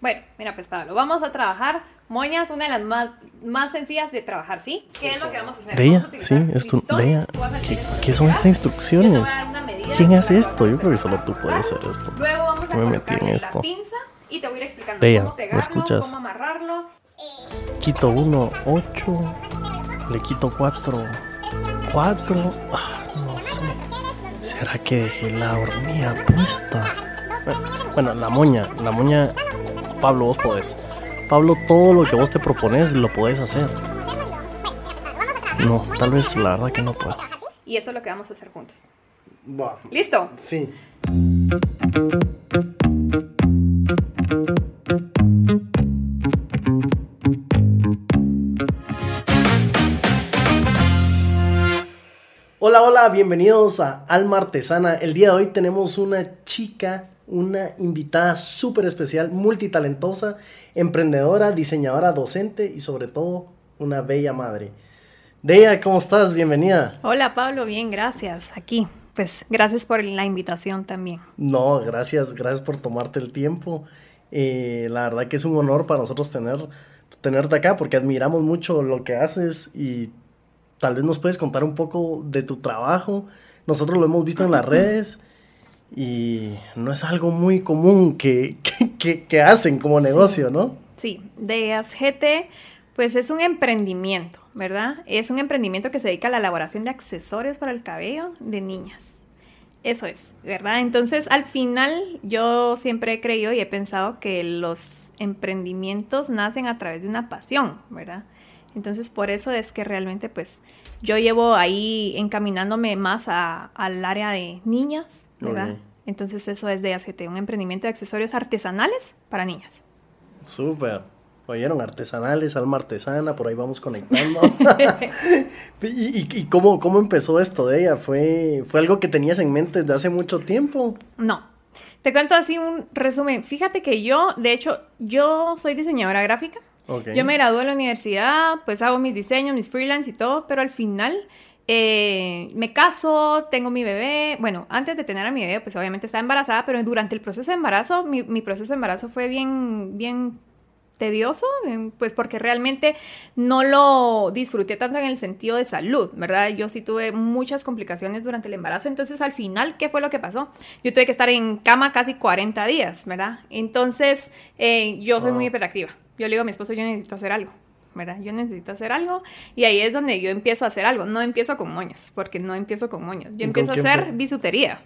Bueno, mira, pues Pablo, vamos a trabajar moñas, una de las más, más sencillas de trabajar, ¿sí? ¿Qué es lo que vamos a hacer? Utilizar sí, esto, a ¿qué, son estas instrucciones? ¿Quién de hace esto? Yo creo que solo tú puedes hacer esto. Luego vamos a Me metí en esto. la pinza y te voy a ir explicando Deya, cómo ¿me pegarlo, escuchas? cómo amarrarlo. Quito uno, ocho. Le quito cuatro. Cuatro. Ah, no sé. ¿Será que dejé la hornilla puesta? Bueno, la moña. La moña. Pablo, vos podés. Pablo, todo lo que vos te propones lo podés hacer. No, tal vez la verdad que no puedo. Y eso es lo que vamos a hacer juntos. ¿Listo? Sí. Hola, hola, bienvenidos a Alma Artesana. El día de hoy tenemos una chica, una invitada súper especial, multitalentosa, emprendedora, diseñadora, docente y sobre todo una bella madre. Deya, ¿cómo estás? Bienvenida. Hola Pablo, bien, gracias. Aquí. Pues gracias por la invitación también. No, gracias, gracias por tomarte el tiempo. Eh, la verdad que es un honor para nosotros tener, tenerte acá porque admiramos mucho lo que haces y tal vez nos puedes contar un poco de tu trabajo. Nosotros lo hemos visto en las redes y no es algo muy común que, que, que- que hacen como negocio, ¿no? Sí, Deas GT, pues es un emprendimiento, ¿verdad? Es un emprendimiento que se dedica a la elaboración de accesorios para el cabello de niñas. Eso es, ¿verdad? Entonces, al final, yo siempre he creído y he pensado que los emprendimientos nacen a través de una pasión, ¿verdad? Entonces, por eso es que realmente, pues, yo llevo ahí encaminándome más a- al área de niñas, ¿verdad? Entonces, eso es de ACT, un emprendimiento de accesorios artesanales para niñas. Súper. Oyeron, artesanales, alma artesana, por ahí vamos conectando. ¿Y, y, y cómo, cómo empezó esto de ella? ¿Fue, ¿Fue algo que tenías en mente desde hace mucho tiempo? No. Te cuento así un resumen. Fíjate que yo, de hecho, yo soy diseñadora gráfica. Yo me gradué de la universidad, pues hago mis diseños, mis freelance y todo, pero al final eh, me caso, tengo mi bebé. Bueno, antes de tener a mi bebé, pues obviamente estaba embarazada, pero durante el proceso de embarazo, mi, mi proceso de embarazo fue bien, bien tedioso, pues porque realmente no lo disfruté tanto en el sentido de salud, ¿verdad? Yo sí tuve muchas complicaciones durante el embarazo, entonces al final, ¿qué fue lo que pasó? Yo tuve que estar en cama casi 40 días, ¿verdad? Entonces, eh, yo soy Wow. muy hiperactiva. Yo le digo a mi esposo, yo necesito hacer algo. ¿verdad? Yo necesito hacer algo y ahí es donde yo empiezo a hacer algo. No empiezo con moños, porque no empiezo con moños. ¿Y Yo empiezo a hacer bisutería.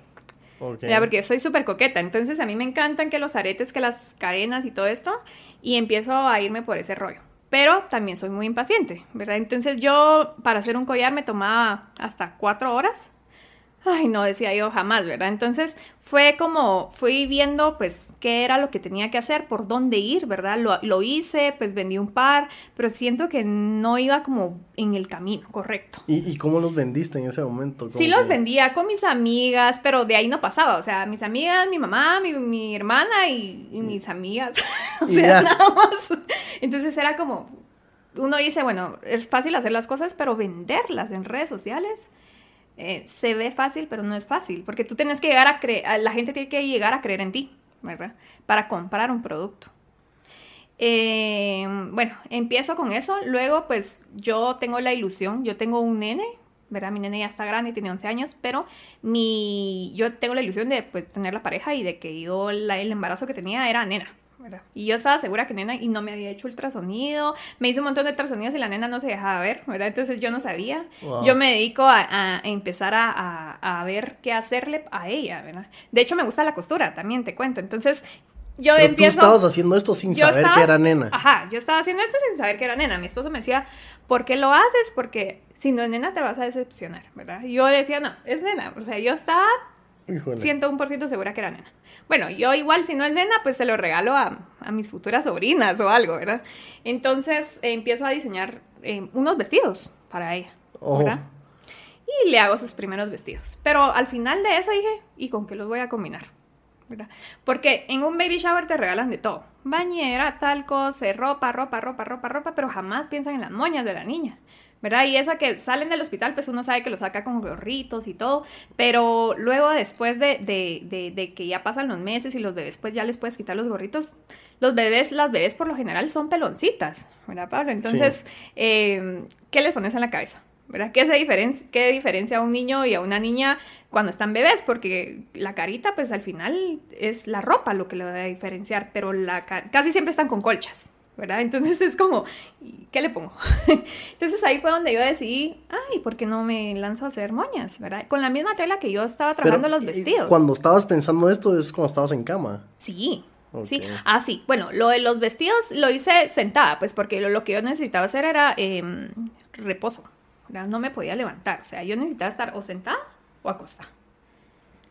Ok. Ya, porque yo soy súper coqueta. Entonces a mí me encantan que los aretes, que las cadenas y todo esto. Y empiezo a irme por ese rollo. Pero también soy muy impaciente, ¿verdad? Entonces yo para hacer un collar me tomaba hasta cuatro horas. Ay, no decía yo jamás, ¿verdad? Entonces fue como, fui viendo pues qué era lo que tenía que hacer, por dónde ir, ¿verdad? Lo, lo hice, pues vendí un par, pero siento que no iba como en el camino correcto. ¿Y, y cómo los vendiste en ese momento? Sí ¿Cómo los que- vendía con mis amigas, pero de ahí no pasaba. O sea, mis amigas, mi mamá, mi, mi hermana y, y mis amigas. o sea, nada más. Entonces era como, uno dice, bueno, es fácil hacer las cosas, pero venderlas en redes sociales eh, se ve fácil, pero no es fácil. Porque tú tienes que llegar a creer, la gente tiene que llegar a creer en ti, ¿verdad? Para comprar un producto. Eh, bueno, empiezo con eso. Luego, pues yo tengo la ilusión, yo tengo un nene, ¿verdad? Mi nene ya está grande, tiene 11 años, pero mi, yo tengo la ilusión de pues, tener la pareja y de que yo el embarazo que tenía era nena. ¿Verdad? Y yo estaba segura que nena y no me había hecho ultrasonido. Me hizo un montón de ultrasonidos y la nena no se dejaba ver, ¿verdad? Entonces yo no sabía. Wow. Yo me dedico a, a empezar a, a- a ver qué hacerle a ella, ¿verdad? De hecho, me gusta la costura, también te cuento. Entonces, yo Pero empiezo... tú estabas haciendo esto sin saber estaba- que era nena. Ajá, yo estaba haciendo esto sin saber que era nena. Mi esposo me decía, ¿por qué lo haces? Porque si no es nena te vas a decepcionar, ¿verdad? Y yo decía, no, es nena. O sea, yo estaba Híjole. 101% segura que era nena. Bueno, yo igual si no es nena, pues se lo regalo a, a mis futuras sobrinas o algo, ¿verdad? Entonces eh, empiezo a diseñar eh, unos vestidos para ella, Oh. ¿verdad? Y le hago sus primeros vestidos. Pero al final de eso dije, ¿y con qué los voy a combinar? ¿verdad? Porque en un baby shower te regalan de todo. Bañera, tal cosa, ropa, ropa, ropa, ropa, ropa, pero jamás piensan en las moñas de la niña. ¿Verdad? Y esa que salen del hospital, pues uno sabe que lo saca con gorritos y todo, pero luego después de, de, de, que ya pasan los meses y los bebés, pues ya les puedes quitar los gorritos. Los bebés, las bebés por lo general son peloncitas, ¿verdad, Pablo? Entonces, eh, ¿qué les pones en la cabeza? ¿verdad? ¿Qué, se diferencia, ¿Qué diferencia a un niño y a una niña cuando están bebés? Porque la carita, pues al final es la ropa lo que lo va a diferenciar, pero la casi siempre están con colchas, ¿verdad? Entonces es como, ¿qué le pongo? Entonces ahí fue donde yo decidí, ay, ¿por qué no me lanzo a hacer moñas, ¿verdad? Con la misma tela que yo estaba trabajando los vestidos. Cuando estabas pensando esto es cuando estabas en cama. Sí. Sí, ah, sí. Bueno, lo de los vestidos lo hice sentada, pues porque lo, que yo necesitaba hacer era em, reposo. No me podía levantar. O sea, yo necesitaba estar o sentada o acostada.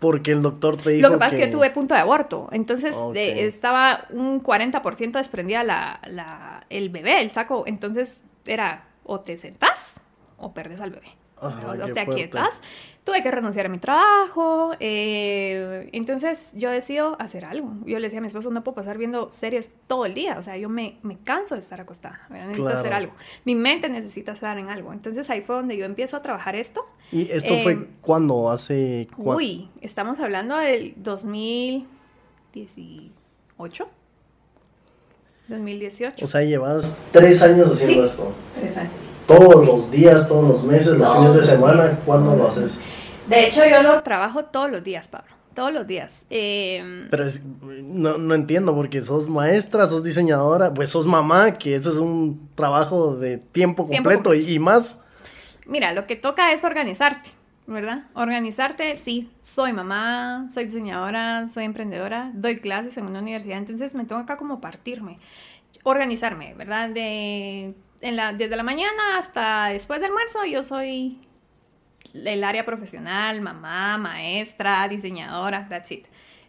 Porque el doctor te dijo Lo que pasa es que tuve punto de aborto. Entonces estaba un 40% desprendida la, la, el bebé, el saco. Entonces era o te sentás o perdes al bebé. o te aquietas tuve que renunciar a mi trabajo, eh, entonces yo decido hacer algo. Yo le decía a mi esposo, no puedo pasar viendo series todo el día, o sea, yo me, me canso de estar acostada, necesito hacer algo. Mi mente necesita estar en algo. Entonces ahí fue donde yo empiezo a trabajar esto. ¿Y esto fue eh, cuándo? ¿Hace Uy, estamos hablando del 2018. 2018. O sea, llevas tres años haciendo esto. Tres años. Todos los días, todos los meses, los fines de semana, ¿cuándo lo haces? De hecho, yo lo trabajo todos los días, Pablo. Todos los días. Em, Pero no, no, entiendo, porque sos maestra, sos diseñadora, pues sos mamá, que eso es un trabajo de tiempo completo, Y, más. Mira, lo que toca es organizarte, ¿verdad? Organizarte, sí, soy mamá, soy diseñadora, soy emprendedora, doy clases en una universidad, entonces me tengo acá como partirme, organizarme, ¿verdad? De, en la, desde la mañana hasta después del almuerzo yo soy el área profesional, mamá, maestra, diseñadora, that's it.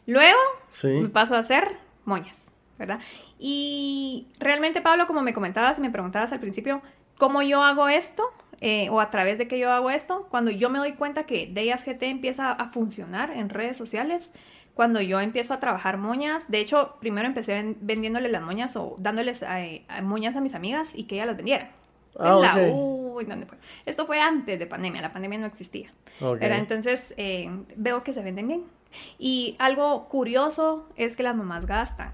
Luego me paso a hacer moñas, ¿verdad? Y realmente, Pablo, como me comentabas y me preguntabas al principio, ¿cómo yo hago esto? Eh, o a través de que yo hago esto, cuando yo me doy cuenta que Deyas GT empieza a funcionar en redes sociales, cuando yo empiezo a trabajar moñas, de hecho, primero empecé vendiéndole las moñas o dándoles eh, moñas a mis amigas y que ellas las vendieran. Ah, Esto fue antes de pandemia, la pandemia no existía. Entonces eh, veo que se venden bien. Y algo curioso es que las mamás gastan.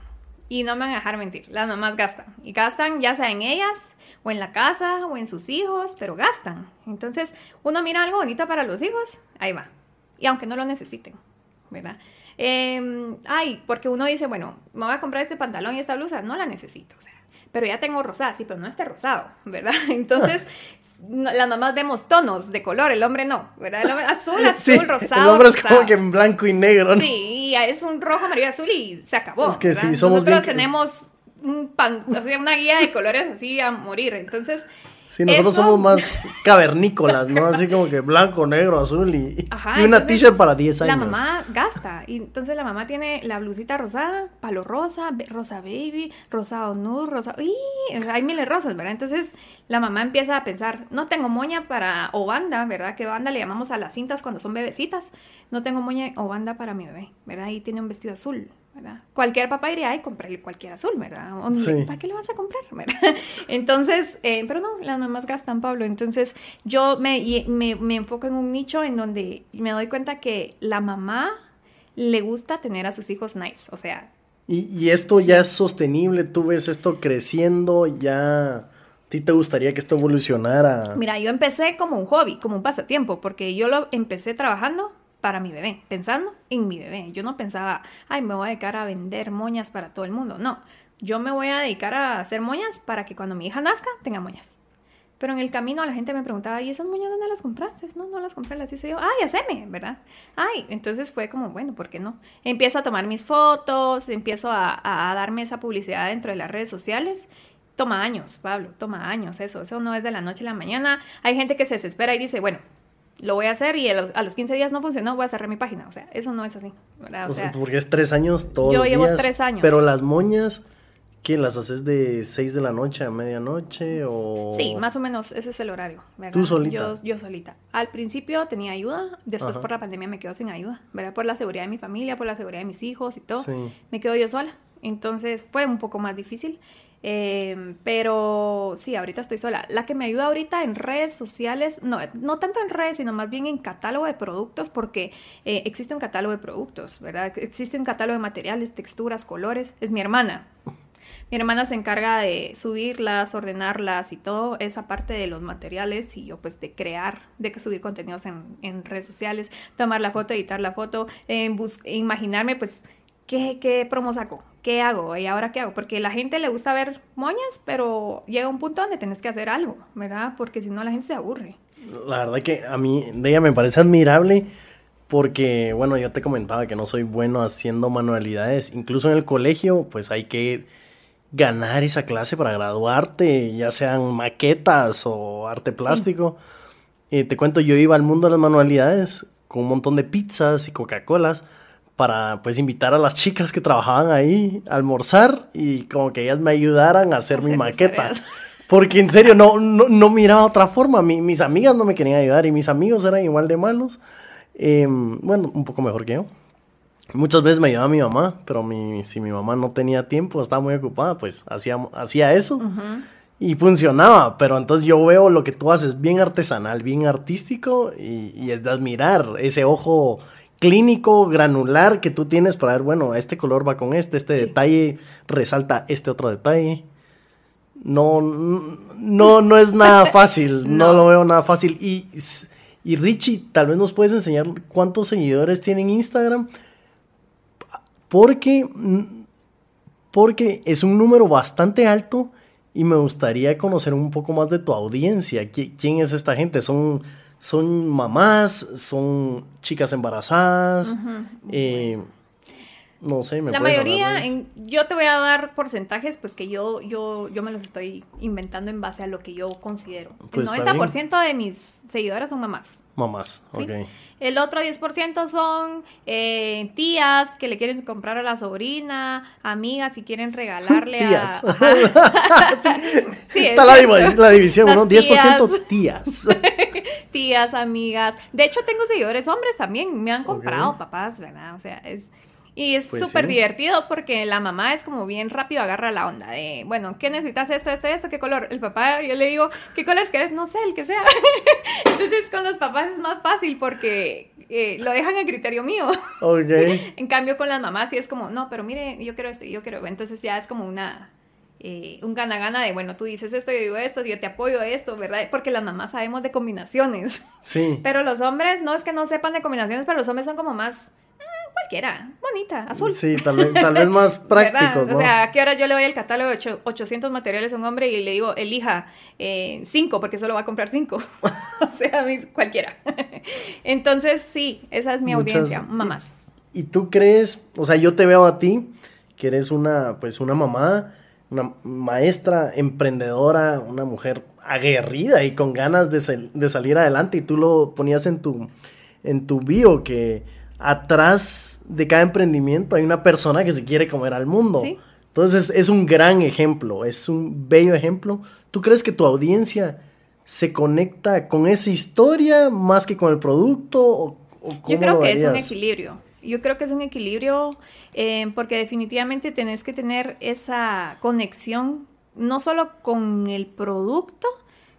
Y no me van a dejar mentir, las mamás gastan. Y gastan ya sea en ellas, o en la casa, o en sus hijos, pero gastan. Entonces uno mira algo bonito para los hijos, ahí va. Y aunque no lo necesiten, ¿verdad? Em, ay, porque uno dice, bueno, me voy a comprar este pantalón y esta blusa, no la necesito. O sea, pero ya tengo rosada, sí, pero no este rosado, ¿verdad? Entonces, las mamás vemos tonos de color, el hombre no, ¿verdad? El hombre, azul, azul, rosado. El hombre es como que en blanco y negro, ¿no? Sí, es un rojo, amarillo, azul y se acabó. Es que sí, somos Nosotros tenemos un pan, o sea, una guía de colores así a morir, entonces Sí, nosotros somos más cavernícolas, ¿no? Así como que blanco, negro, azul y, una t-shirt para 10 años. La mamá gasta. Y entonces la mamá tiene la blusita rosada, palo rosa, rosa baby, rosado nude, rosa. ¡Uy! hay miles de rosas, ¿verdad? Entonces la mamá empieza a pensar, no tengo moña para. o banda, ¿verdad? Que banda le llamamos a las cintas cuando son bebecitas. No tengo moña o banda para mi bebé, ¿verdad? Y tiene un vestido azul. Cualquier papá diría, ay, comprarle cualquier azul, ¿verdad? ¿Para qué le vas a comprar? Entonces, eh, pero no, las mamás gastan, Pablo. Entonces, yo me, me, me, enfoco en un nicho en donde me doy cuenta que la mamá le gusta tener a sus hijos nice, o sea. Y, y esto ya es sostenible, tú ves esto creciendo, ya... ¿A ti te gustaría que esto evolucionara? Mira, yo empecé como un hobby, como un pasatiempo, porque yo lo empecé trabajando para mi bebé, pensando en mi bebé. Yo no pensaba, ay, me voy a dedicar a vender moñas para todo el mundo. No, yo me voy a dedicar a hacer moñas para que cuando mi hija nazca tenga moñas. Pero en el camino la gente me preguntaba, ¿y esas moñas dónde las compraste? No, no las compré, las hice yo. Ay, haceme, ¿verdad? Ay, entonces fue como, bueno, ¿por qué no? Empiezo a tomar mis fotos, empiezo a, a darme esa publicidad dentro de las redes sociales toma años, Pablo, toma años eso, eso no es de la noche a la mañana. Hay gente que se desespera y dice, bueno, lo voy a hacer y a los, 15 días no funcionó, voy a cerrar mi página. O sea, eso no es así. O sea, porque es tres años todos Yo llevo tres años. Pero las moñas, ¿qué? ¿Las haces de 6 de la noche a medianoche o...? Sí, más o menos, ese es el horario. ¿Tú solita? Yo, yo, solita. Al principio tenía ayuda, después por la pandemia me quedo sin ayuda, ¿verdad? Por la seguridad de mi familia, por la seguridad de mis hijos y todo. Me quedo yo sola. Entonces fue un poco más difícil. Eh, pero sí, ahorita estoy sola. La que me ayuda ahorita en redes sociales, no, no tanto en redes, sino más bien en catálogo de productos, porque eh, existe un catálogo de productos, ¿verdad? Existe un catálogo de materiales, texturas, colores. Es mi hermana. Mi hermana se encarga de subirlas, ordenarlas y todo esa parte de los materiales y yo pues de crear, de subir contenidos en, redes sociales, tomar la foto, editar la foto, en imaginarme pues ¿qué, qué promo saco? ¿Qué hago? ¿Y ahora qué hago? Porque la gente le gusta ver moñas, pero llega un punto donde tienes que hacer algo, ¿verdad? Porque si no la gente se aburre. La verdad que a mí de ella me parece admirable porque, bueno, yo te comentaba que no soy bueno haciendo manualidades. Incluso en el colegio, pues hay que ganar esa clase para graduarte, ya sean maquetas o arte plástico. Y te cuento, yo iba al mundo de las manualidades con un montón de pizzas y Coca-Colas para pues invitar a las chicas que trabajaban ahí a almorzar y como que ellas me ayudaran a hacer, mi maqueta. Porque en serio no, no, miraba otra forma. mis amigas no me querían ayudar y mis amigos eran igual de malos. Em, bueno, un poco mejor que yo. Muchas veces me ayudaba mi mamá, pero mi, si mi mamá no tenía tiempo, estaba muy ocupada, pues hacía, hacía eso. Y funcionaba, pero entonces yo veo lo que tú haces bien artesanal, bien artístico y, y es de admirar ese ojo clínico, granular que tú tienes para ver, bueno, este color va con este, este detalle resalta este otro detalle. No, no, no es nada fácil, no. lo veo nada fácil. Y, y Richie, tal vez nos puedes enseñar cuántos seguidores tiene en Instagram, porque, porque es un número bastante alto y me gustaría conocer un poco más de tu audiencia. ¿Quién es esta gente? ¿Son son mamás, son chicas embarazadas. Eh, no sé, me La mayoría, yo te voy a dar porcentajes, pues que yo, yo, yo me los estoy inventando en base a lo que yo considero. el 90% pues, de mis seguidoras son mamás. Mamás, ok. El otro 10% son eh, tías que le quieren comprar a la sobrina, amigas que quieren regalarle tías. a... sí, Está la, la, división, ¿no? 10% tías. tías, amigas. De hecho, tengo seguidores hombres también. Me han comprado papás, ¿verdad? O sea, es... Y es pues súper divertido porque la mamá es como bien rápido, agarra la onda de, bueno, ¿qué necesitas? Esto, esto, esto, ¿qué color? El papá, yo le digo, ¿qué colores quieres? No sé, el que sea. Entonces con los papás es más fácil porque eh, lo dejan a criterio mío. Ok. en cambio con las mamás sí es como, no, pero mire, yo quiero este, yo quiero, entonces ya es como una, eh, un gana-gana de, bueno, tú dices esto, yo digo esto, yo te apoyo esto, ¿verdad? Porque las mamás sabemos de combinaciones. Sí. Pero los hombres, no es que no sepan de combinaciones, pero los hombres son como más cualquiera, bonita, azul. Sí, tal vez, tal vez más prácticos, ¿no? O sea, ¿a qué hora yo le doy el catálogo de 800 materiales a un hombre y le digo, elija 5 eh, porque solo va a comprar 5? o sea, cualquiera. Entonces, sí, esa es mi audiencia, mamás. ¿Y, tú crees, o sea, yo te veo a ti, que eres una, pues, una mamá, una maestra, emprendedora, una mujer aguerrida y con ganas de, de salir adelante y tú lo ponías en tu, en tu bio que atrás de cada emprendimiento hay una persona que se quiere comer al mundo. Entonces es un gran ejemplo, es un bello ejemplo. ¿Tú crees que tu audiencia se conecta con esa historia más que con el producto? Yo creo que es un equilibrio. Yo creo que es un equilibrio eh, porque definitivamente tenés que tener esa conexión no solo con el producto,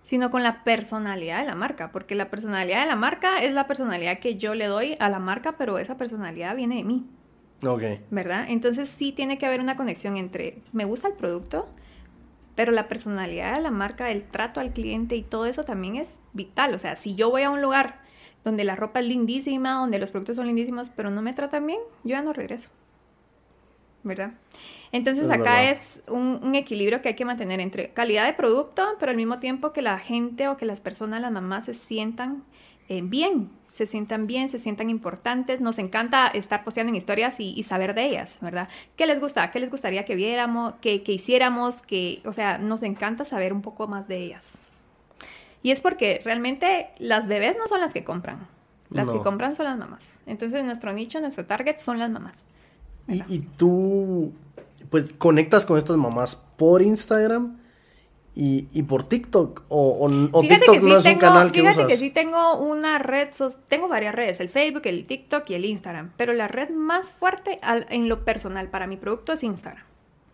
sino con la personalidad de la marca, porque la personalidad de la marca es la personalidad que yo le doy a la marca, pero esa personalidad viene de mí. Ok. ¿Verdad? Entonces sí tiene que haber una conexión entre, me gusta el producto, pero la personalidad de la marca, el trato al cliente y todo eso también es vital. O sea, si yo voy a un lugar donde la ropa es lindísima, donde los productos son lindísimos, pero no me tratan bien, yo ya no regreso. ¿Verdad? Entonces acá es un, equilibrio que hay que mantener entre calidad de producto, pero al mismo tiempo que la gente o que las personas, las mamás se sientan eh, bien, se sientan bien, se sientan importantes. Nos encanta estar posteando en historias y, saber de ellas, ¿verdad? ¿Qué les gusta? ¿Qué les gustaría que viéramos, que, que hiciéramos? Que, o sea, nos encanta saber un poco más de ellas. Y es porque realmente las bebés no son las que compran. Las que compran son las mamás. Entonces nuestro nicho, nuestro target son las mamás. Y, y, tú pues conectas con estas mamás por Instagram y, por TikTok o, TikTok no es un canal que fíjate que sí tengo una red, tengo varias redes, el Facebook, el TikTok y el Instagram, pero la red más fuerte en lo personal para mi producto es Instagram.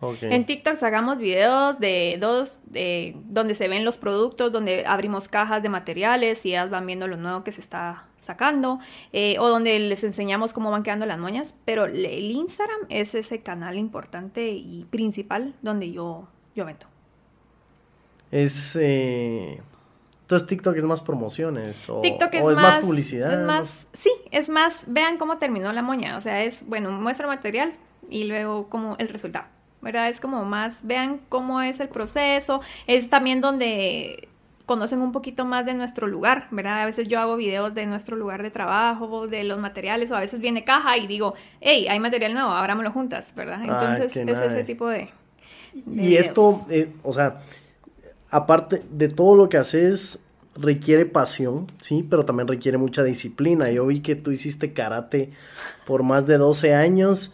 En TikTok sacamos videos de dos, de, donde se ven los productos, donde abrimos cajas de materiales y ellas van viendo lo nuevo que se está sacando, eh, o donde les enseñamos cómo van quedando las moñas, pero el Instagram es ese canal importante y principal donde yo, yo vendo. Es... Eh, entonces TikTok es más promociones o, TikTok es, más, publicidad. Es más, sí, es más, vean cómo terminó la moña, o sea, es, bueno, muestra material y luego como el resultado. ¿Verdad? Es como más, vean cómo es el proceso, es también donde conocen un poquito más de nuestro lugar, ¿verdad? A veces yo hago videos de nuestro lugar de trabajo, de los materiales, o a veces viene caja y digo, hey, hay material nuevo, abrámoslo juntas, ¿verdad? Entonces es ese tipo de... y esto, eh, o sea, aparte de todo lo que haces, requiere pasión, sí, pero también requiere mucha disciplina. Yo vi que tú hiciste karate por más de 12 años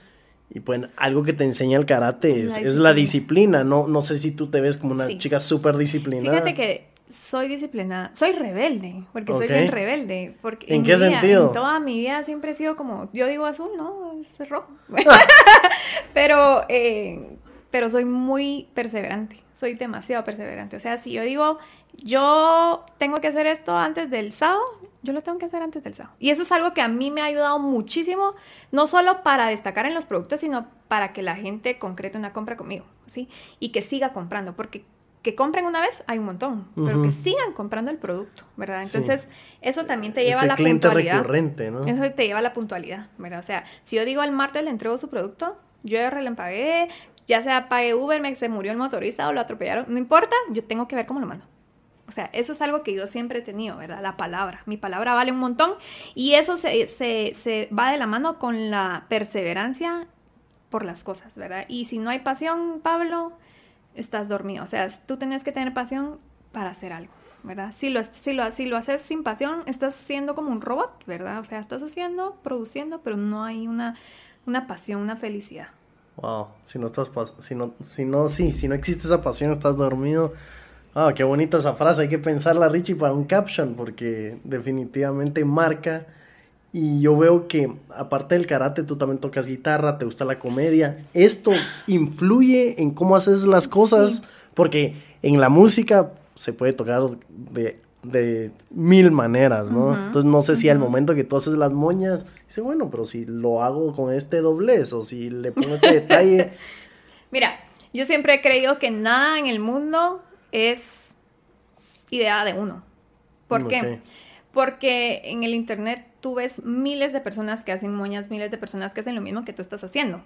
y pues algo que te enseña el karate es la disciplina. No, no sé si tú te ves como una chica súper disciplinada. Fíjate que soy disciplinada, soy rebelde, porque soy bien rebelde. Porque ¿En, qué sentido? En toda mi vida siempre he sido como, yo digo azul, no, es rojo. pero, eh, pero soy muy perseverante, soy demasiado perseverante. O sea, si yo digo, yo tengo que hacer esto antes del sábado, yo lo tengo que hacer antes del sábado. Y eso es algo que a mí me ha ayudado muchísimo, no solo para destacar en los productos, sino para que la gente concrete una compra conmigo, ¿sí? Y que siga comprando, porque que compren una vez hay un montón, pero que sigan comprando el producto, ¿verdad? Entonces, eso también te lleva a la cliente puntualidad. recurrente, ¿no? Eso te lleva a la puntualidad, ¿verdad? O sea, si yo digo al martes le entrego su producto, yo ya relampagué, ya sea pagué Uber, me se murió el motorista o lo atropellaron, no importa, yo tengo que ver cómo lo mando. O sea, eso es algo que yo siempre he tenido, ¿verdad? La palabra. Mi palabra vale un montón y eso se, se, va de la mano con la perseverancia por las cosas, ¿verdad? Y si no hay pasión, Pablo, estás dormido. O sea, tú tienes que tener pasión para hacer algo, ¿verdad? Si lo, si lo, si lo haces sin pasión, estás siendo como un robot, ¿verdad? O sea, estás haciendo, produciendo, pero no hay una, una pasión, una felicidad. Wow, si no estás, si no, si no, sí, si no existe esa pasión, estás dormido Ah, qué bonita esa frase. Hay que pensarla, Richie, para un caption, porque definitivamente marca. Y yo veo que, aparte del karate, tú también tocas guitarra, te gusta la comedia. Esto influye en cómo haces las cosas, porque en la música se puede tocar de, mil maneras, ¿no? Entonces, no sé si al momento que tú haces las moñas, dice, bueno, pero si lo hago con este doblez o si le pongo este detalle. Mira, yo siempre he creído que nada en el mundo es idea de uno. ¿Por qué? Porque en el internet tú ves miles de personas que hacen moñas, miles de personas que hacen lo mismo que tú estás haciendo,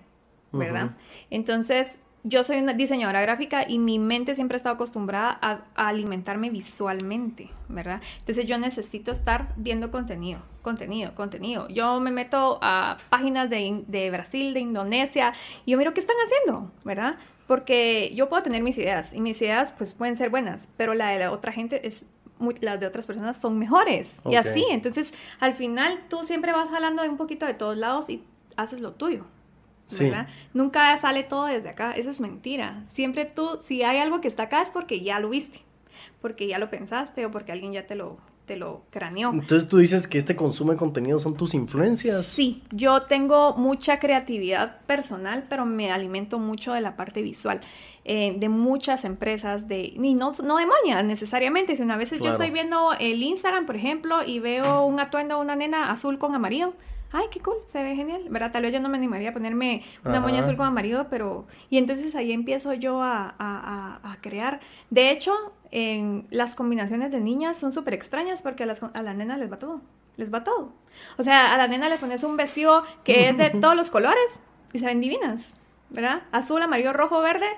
¿verdad? Entonces, yo soy una diseñadora gráfica y mi mente siempre ha estado acostumbrada a, alimentarme visualmente, ¿verdad? Entonces yo necesito estar viendo contenido, contenido, contenido. Yo me meto a páginas de, de Brasil, de Indonesia, y yo miro qué están haciendo, ¿verdad? Porque yo puedo tener mis ideas y mis ideas pues pueden ser buenas, pero la de la otra gente es las de otras personas son mejores y así. Entonces, al final tú siempre vas hablando de un poquito de todos lados y haces lo tuyo. ¿verdad? Nunca sale todo desde acá, eso es mentira. Siempre tú, si hay algo que está acá es porque ya lo viste, porque ya lo pensaste o porque alguien ya te lo, te lo craneó. Entonces tú dices que este consumo de contenido son tus influencias. Sí, yo tengo mucha creatividad personal, pero me alimento mucho de la parte visual. Eh, de muchas empresas, de, y no, no de moñas necesariamente, sino a veces yo estoy viendo el Instagram, por ejemplo, y veo un atuendo de una nena azul con amarillo ay, qué cool, se ve genial, ¿verdad? Tal vez yo no me animaría a ponerme una moña azul con amarillo, pero... Y entonces ahí empiezo yo a, a, a, crear. De hecho, en las combinaciones de niñas son súper extrañas porque a las, a las nenas les va todo, les va todo. O sea, a la nena le pones un vestido que es de todos los colores y se ven divinas, ¿verdad? Azul, amarillo, rojo, verde.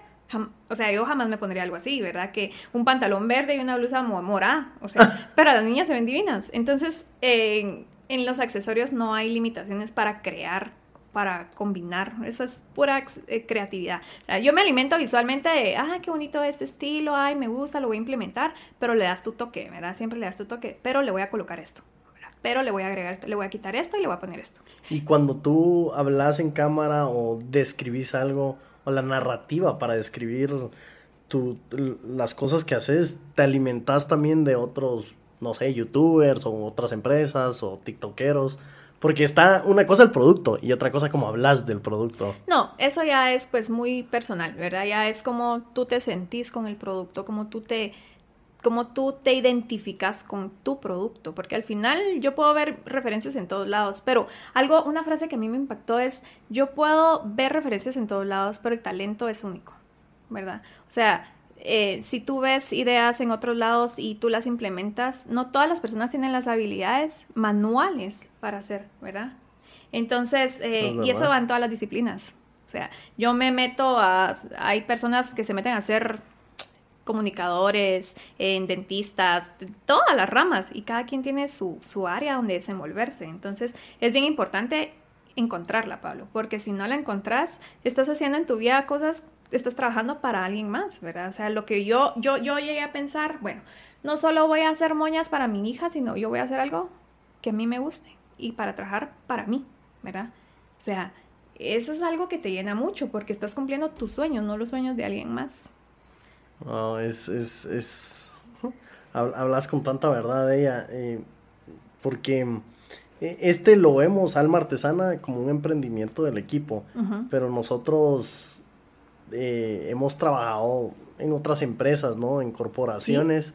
O sea, yo jamás me pondría algo así, ¿verdad? Que un pantalón verde y una blusa morada. O sea, pero a las niñas se ven divinas. Entonces, eh, en los accesorios no hay limitaciones para crear, para combinar. Eso es pura eh, creatividad. yo me alimento visualmente de, ah, qué bonito este estilo, ay, me gusta, lo voy a implementar, pero le das tu toque, ¿verdad? Siempre le das tu toque, pero le voy a colocar esto. Pero le voy a agregar esto, le voy a quitar esto y le voy a poner esto. Y cuando tú hablas en cámara o describís algo, o la narrativa para describir las cosas que haces, te alimentas también de otros no sé, youtubers o otras empresas o tiktokeros Porque está una cosa el producto y otra cosa como hablas del producto. No, eso ya es pues muy personal, ¿verdad? Ya es como tú te sentís con el producto, como tú te, tú te identificas con tu producto, porque al final yo puedo ver referencias en todos lados, pero algo, una frase que a mí me impactó es, yo puedo ver referencias en todos lados, pero el talento es único, ¿verdad? O sea, eh, si tú ves ideas en otros lados y tú las implementas, no todas las personas tienen las habilidades manuales para hacer, ¿verdad? Entonces, eh, y eso va en todas las disciplinas. O sea, yo me meto a, hay personas que se meten a hacer comunicadores, en dentistas, todas las ramas, y cada quien tiene su, su área donde desenvolverse. Entonces, es bien importante encontrarla, Pablo, porque si no la encontrás, estás haciendo en tu vida cosas estás trabajando para alguien más, ¿verdad? O sea, lo que yo, yo, yo llegué a pensar, bueno, no solo voy a hacer moñas para mi hija, sino yo voy a hacer algo que a mí me guste y para trabajar para mí, ¿verdad? O sea, eso es algo que te llena mucho porque estás cumpliendo tus sueños, no los sueños de alguien más. No, es, es, es... Hablas con tanta verdad de ella, eh, porque eh, este lo vemos, Alma Artesana, como un emprendimiento del equipo, pero nosotros eh, hemos trabajado en otras empresas, ¿no? En corporaciones.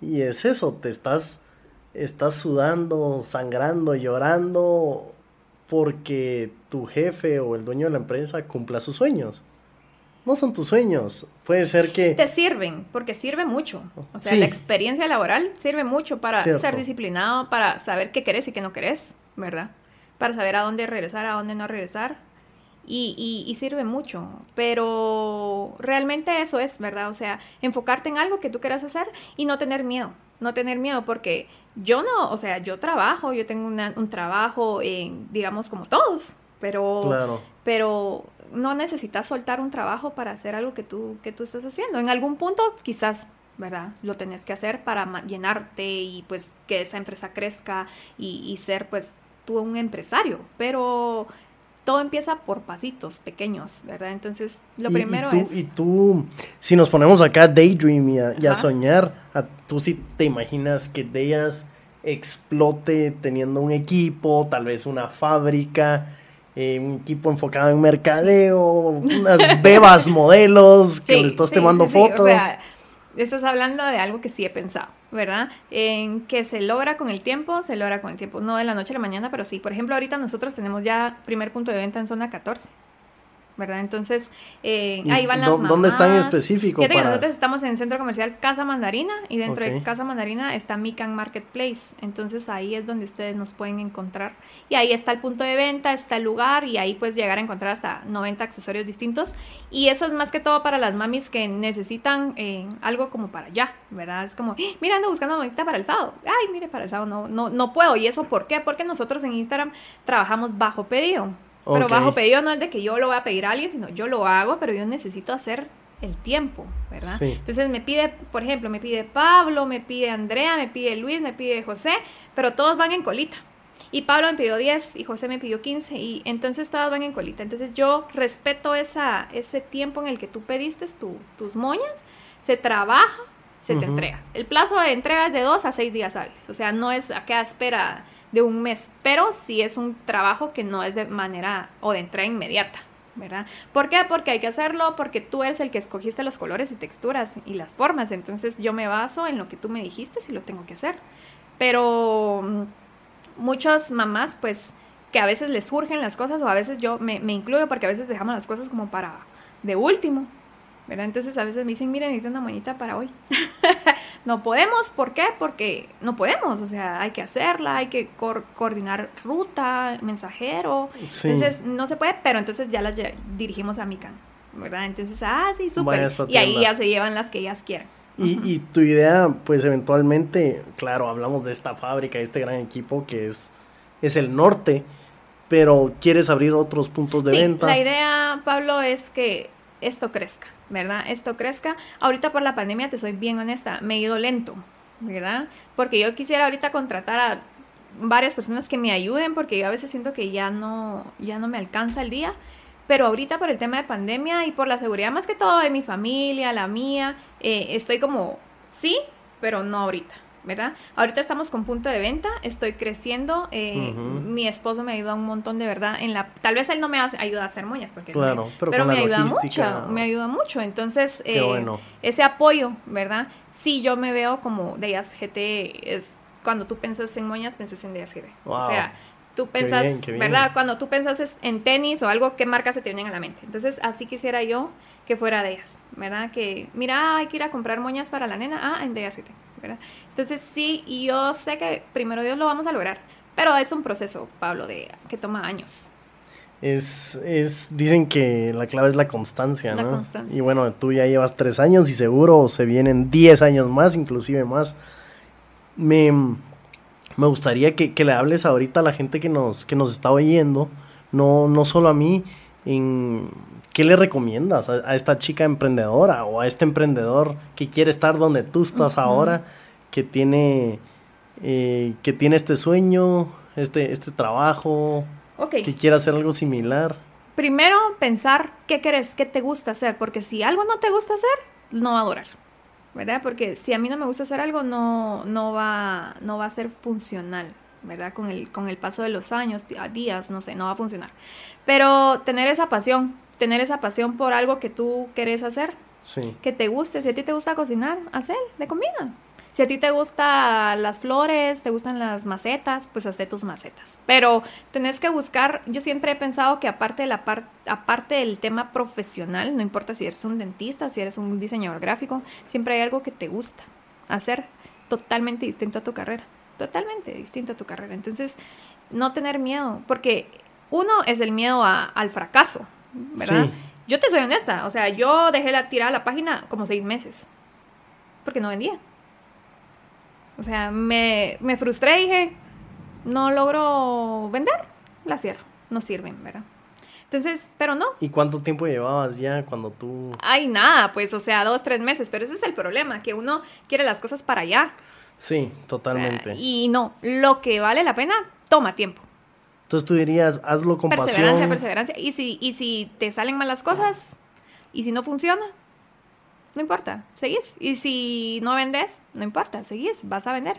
Y es eso, te estás, estás sudando, sangrando, llorando porque tu jefe o el dueño de la empresa cumpla sus sueños. No son tus sueños. Puede ser que... Te sirven, porque sirve mucho. O sea, la experiencia laboral sirve mucho para ser disciplinado, para saber qué querés y qué no querés, ¿verdad? Para saber a dónde regresar, a dónde no regresar y, sirve mucho, pero realmente eso es, ¿verdad? O sea, enfocarte en algo que tú quieras hacer y no tener miedo, no tener miedo, porque yo no, o sea, yo trabajo, yo tengo un trabajo, en, digamos, como todos, pero, pero no necesitas soltar un trabajo para hacer algo que tú, que tú estás haciendo. En algún punto quizás ¿verdad? Lo tenés que hacer para llenarte y pues que esa empresa crezca y, y, ser pues tú un empresario, pero todo empieza por pasitos pequeños, ¿verdad? Entonces, lo primero y es... Y tú, si nos ponemos acá a daydream y a, soñar, a, tú sí te imaginas que Deyas explote teniendo un equipo, tal vez una fábrica, eh, un equipo enfocado en mercadeo, unas bebas modelos que le estás tomando fotos. estás hablando de algo que sí he pensado. ¿Verdad? En que se logra con el tiempo, se logra con el tiempo, no de la noche a la mañana, pero sí. Por ejemplo, ahorita nosotros tenemos ya primer punto de venta en zona 14. ¿Verdad? Entonces, eh, ahí van las ¿Dónde están en específico? Fíjate para... nosotros estamos en el centro comercial Casa Mandarina y dentro de Casa Mandarina está Mican Marketplace. Entonces, ahí es donde ustedes nos pueden encontrar. Y ahí está el punto de venta, está el lugar y ahí puedes llegar a encontrar hasta 90 accesorios distintos. Y eso es más que todo para las mamis que necesitan eh, algo como para allá, ¿verdad? Es como, ¡Ah! mira, ando buscando bonita para el sábado. Ay, mire, para el sábado no, no, no puedo. ¿Y eso por qué? Porque nosotros en Instagram trabajamos bajo pedido. Pero bajo pedido no es de que yo lo voy a pedir a alguien, sino yo lo hago, pero yo necesito hacer el tiempo, ¿verdad? Entonces me pide, por ejemplo, me pide Pablo, me pide Andrea, me pide Luis, me pide José, pero todos van en colita. Y Pablo me pidió 10 y José me pidió 15 y entonces todos van en colita. Entonces yo respeto esa, ese tiempo en el que tú pediste tus moñas, se trabaja, se te entrega. El plazo de entrega es de 2 a 6 días hábiles, o sea, no es a qué espera de un mes, pero sí es un trabajo que no es de manera o de entrega inmediata, ¿verdad? ¿Por qué? Porque hay que hacerlo, porque tú eres el que escogiste los colores y texturas y las formas, entonces yo me baso en lo que tú me dijiste si lo tengo que hacer. Pero mm, muchas mamás, pues, que a veces les surgen las cosas o a veces yo me, me incluyo porque a veces dejamos las cosas como para de último, ¿verdad? Entonces a veces me dicen, miren, necesito una moñita para hoy. no podemos, ¿por qué? Porque no podemos, o sea, hay que hacerla, hay que coordinar ruta, mensajero. Entonces no se puede, pero entonces ya las dirigimos a Mican, ¿verdad? Entonces, ah, sí, súper. Y ahí ya se llevan las que ellas quieren. Y, y, tu idea, pues eventualmente, claro, hablamos de esta fábrica, de este gran equipo que es, es el norte, pero quieres abrir otros puntos de venta. La idea, Pablo, es que esto crezca, ¿verdad? Esto crezca. Ahorita por la pandemia, te soy bien honesta, me he ido lento, ¿verdad? Porque yo quisiera ahorita contratar a varias personas que me ayuden porque yo a veces siento que ya no, ya no me alcanza el día. Pero ahorita por el tema de pandemia y por la seguridad más que todo de mi familia, la mía, eh, estoy como, sí, pero no ahorita, ¿verdad? Ahorita estamos con punto de venta, estoy creciendo, eh, mi esposo me ayuda un montón de verdad en la, tal vez él no me ayuda a hacer moñas, porque claro, pero, me ayuda mucho, me ayuda mucho, entonces eh, ese apoyo, ¿verdad? Sí, yo me veo como Deyas GT, es cuando tú piensas en moñas, piensas en Deyas GT, o sea, tú pensas, ¿verdad? Cuando tú pensas en tenis o algo, ¿qué marcas se te vienen a la mente? Entonces, así quisiera yo que fuera de ellas, ¿verdad? Que, mira, hay que ir a comprar moñas para la nena, ah, en GT, ¿verdad? Entonces, sí, y yo sé que primero Dios lo vamos a lograr, pero es un proceso, Pablo, de que toma años. Es, es, dicen que la clave es la constancia, la Constancia. Y bueno, tú ya llevas tres años y seguro se vienen diez años más, inclusive más. Me, me gustaría que, le hables ahorita a la gente que nos, que nos está oyendo, no, no solo a mí, en qué le recomiendas a, esta chica emprendedora o a este emprendedor que quiere estar donde tú estás ahora, que tiene, eh, que tiene este sueño, este, este trabajo, que quiere hacer algo similar. Primero pensar qué quieres, qué te gusta hacer, porque si algo no te gusta hacer, no va a durar. ¿verdad? Porque si a mí no me gusta hacer algo, no, no, va, no va a ser funcional, ¿verdad? Con el, con el paso de los años, días, no sé, no va a funcionar. Pero tener esa pasión, tener esa pasión por algo que tú quieres hacer, que te guste, si a ti te gusta cocinar, hacer de comida. Si a ti te gustan las flores, te gustan las macetas, pues haz tus macetas. Pero tenés que buscar, yo siempre he pensado que aparte, de la aparte del tema profesional, no importa si eres un dentista, si eres un diseñador gráfico, siempre hay algo que te gusta hacer totalmente distinto a tu carrera. Totalmente distinto a tu carrera. Entonces, no tener miedo, porque uno es el miedo al fracaso, ¿verdad? Yo te soy honesta, o sea, yo dejé la tirada la página como seis meses, porque no vendía. O sea, me, me frustré y dije, no logro vender, la cierro, no sirven, ¿verdad? Entonces, pero no. ¿Y cuánto tiempo llevabas ya cuando tú...? Ay, nada, pues, o sea, dos, tres meses, pero ese es el problema, que uno quiere las cosas para allá. Sí, totalmente. y no, lo que vale la pena toma tiempo. Entonces tú dirías, hazlo con perseverancia, Perseverancia, perseverancia. Y si, y si te salen malas cosas, y si no funciona, no importa, seguís. Y si no vendes, no importa, seguís, vas a vender.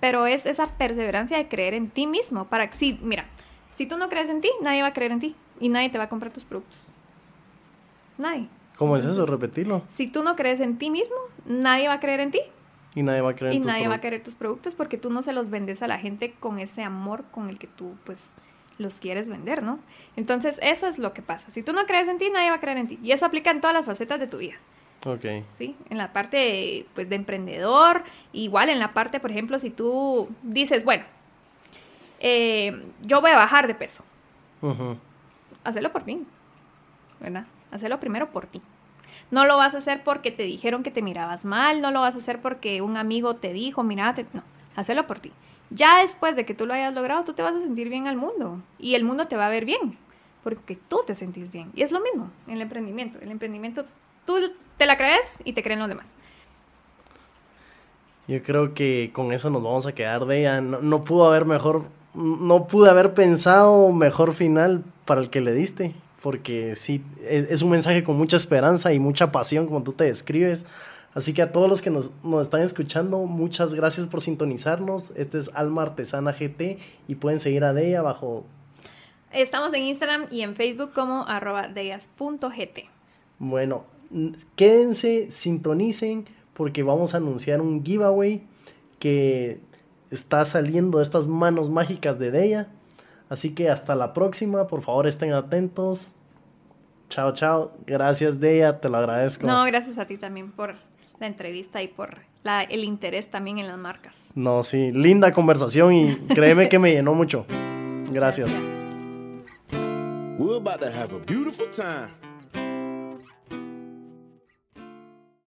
Pero es esa perseverancia de creer en ti mismo. Para que, sí, mira, si tú no crees en ti, nadie va a creer en ti y nadie te va a comprar tus productos. Nadie. ¿Cómo es eso? Repetirlo. Si tú no crees en ti mismo, nadie va a creer en ti. Y nadie va a creer en Y nadie va a querer tus productos porque tú no se los vendes a la gente con ese amor con el que tú, pues, los quieres vender, ¿no? Entonces, eso es lo que pasa. Si tú no crees en ti, nadie va a creer en ti. Y eso aplica en todas las facetas de tu vida. Ok. Sí, en la parte pues de emprendedor, igual en la parte, por ejemplo, si tú dices, bueno, eh, yo voy a bajar de peso. Uh Hacelo por ti, ¿verdad? Hacelo primero por ti. No lo vas a hacer porque te dijeron que te mirabas mal, no lo vas a hacer porque un amigo te dijo, mirate, no, hacelo por ti. Ya después de que tú lo hayas logrado, tú te vas a sentir bien al mundo y el mundo te va a ver bien, porque tú te sentís bien. Y es lo mismo en el emprendimiento. El emprendimiento tú te la crees y te creen los demás. Yo creo que con eso nos vamos a quedar de ella. No, pudo haber mejor, no pude haber pensado mejor final para el que le diste, porque sí, es, un mensaje con mucha esperanza y mucha pasión, como tú te describes. Así que a todos los que nos, nos, están escuchando, muchas gracias por sintonizarnos. Este es Alma Artesana GT y pueden seguir a Deya bajo... Estamos en Instagram y en Facebook como arroba deyas.gt. Bueno, quédense, sintonicen, porque vamos a anunciar un giveaway que está saliendo de estas manos mágicas de Deya. Así que hasta la próxima, por favor estén atentos. Chao, chao. Gracias, Deya, te lo agradezco. No, gracias a ti también por la entrevista y por el interés también en las marcas. No, sí, linda conversación y créeme que me llenó mucho. Gracias. gracias.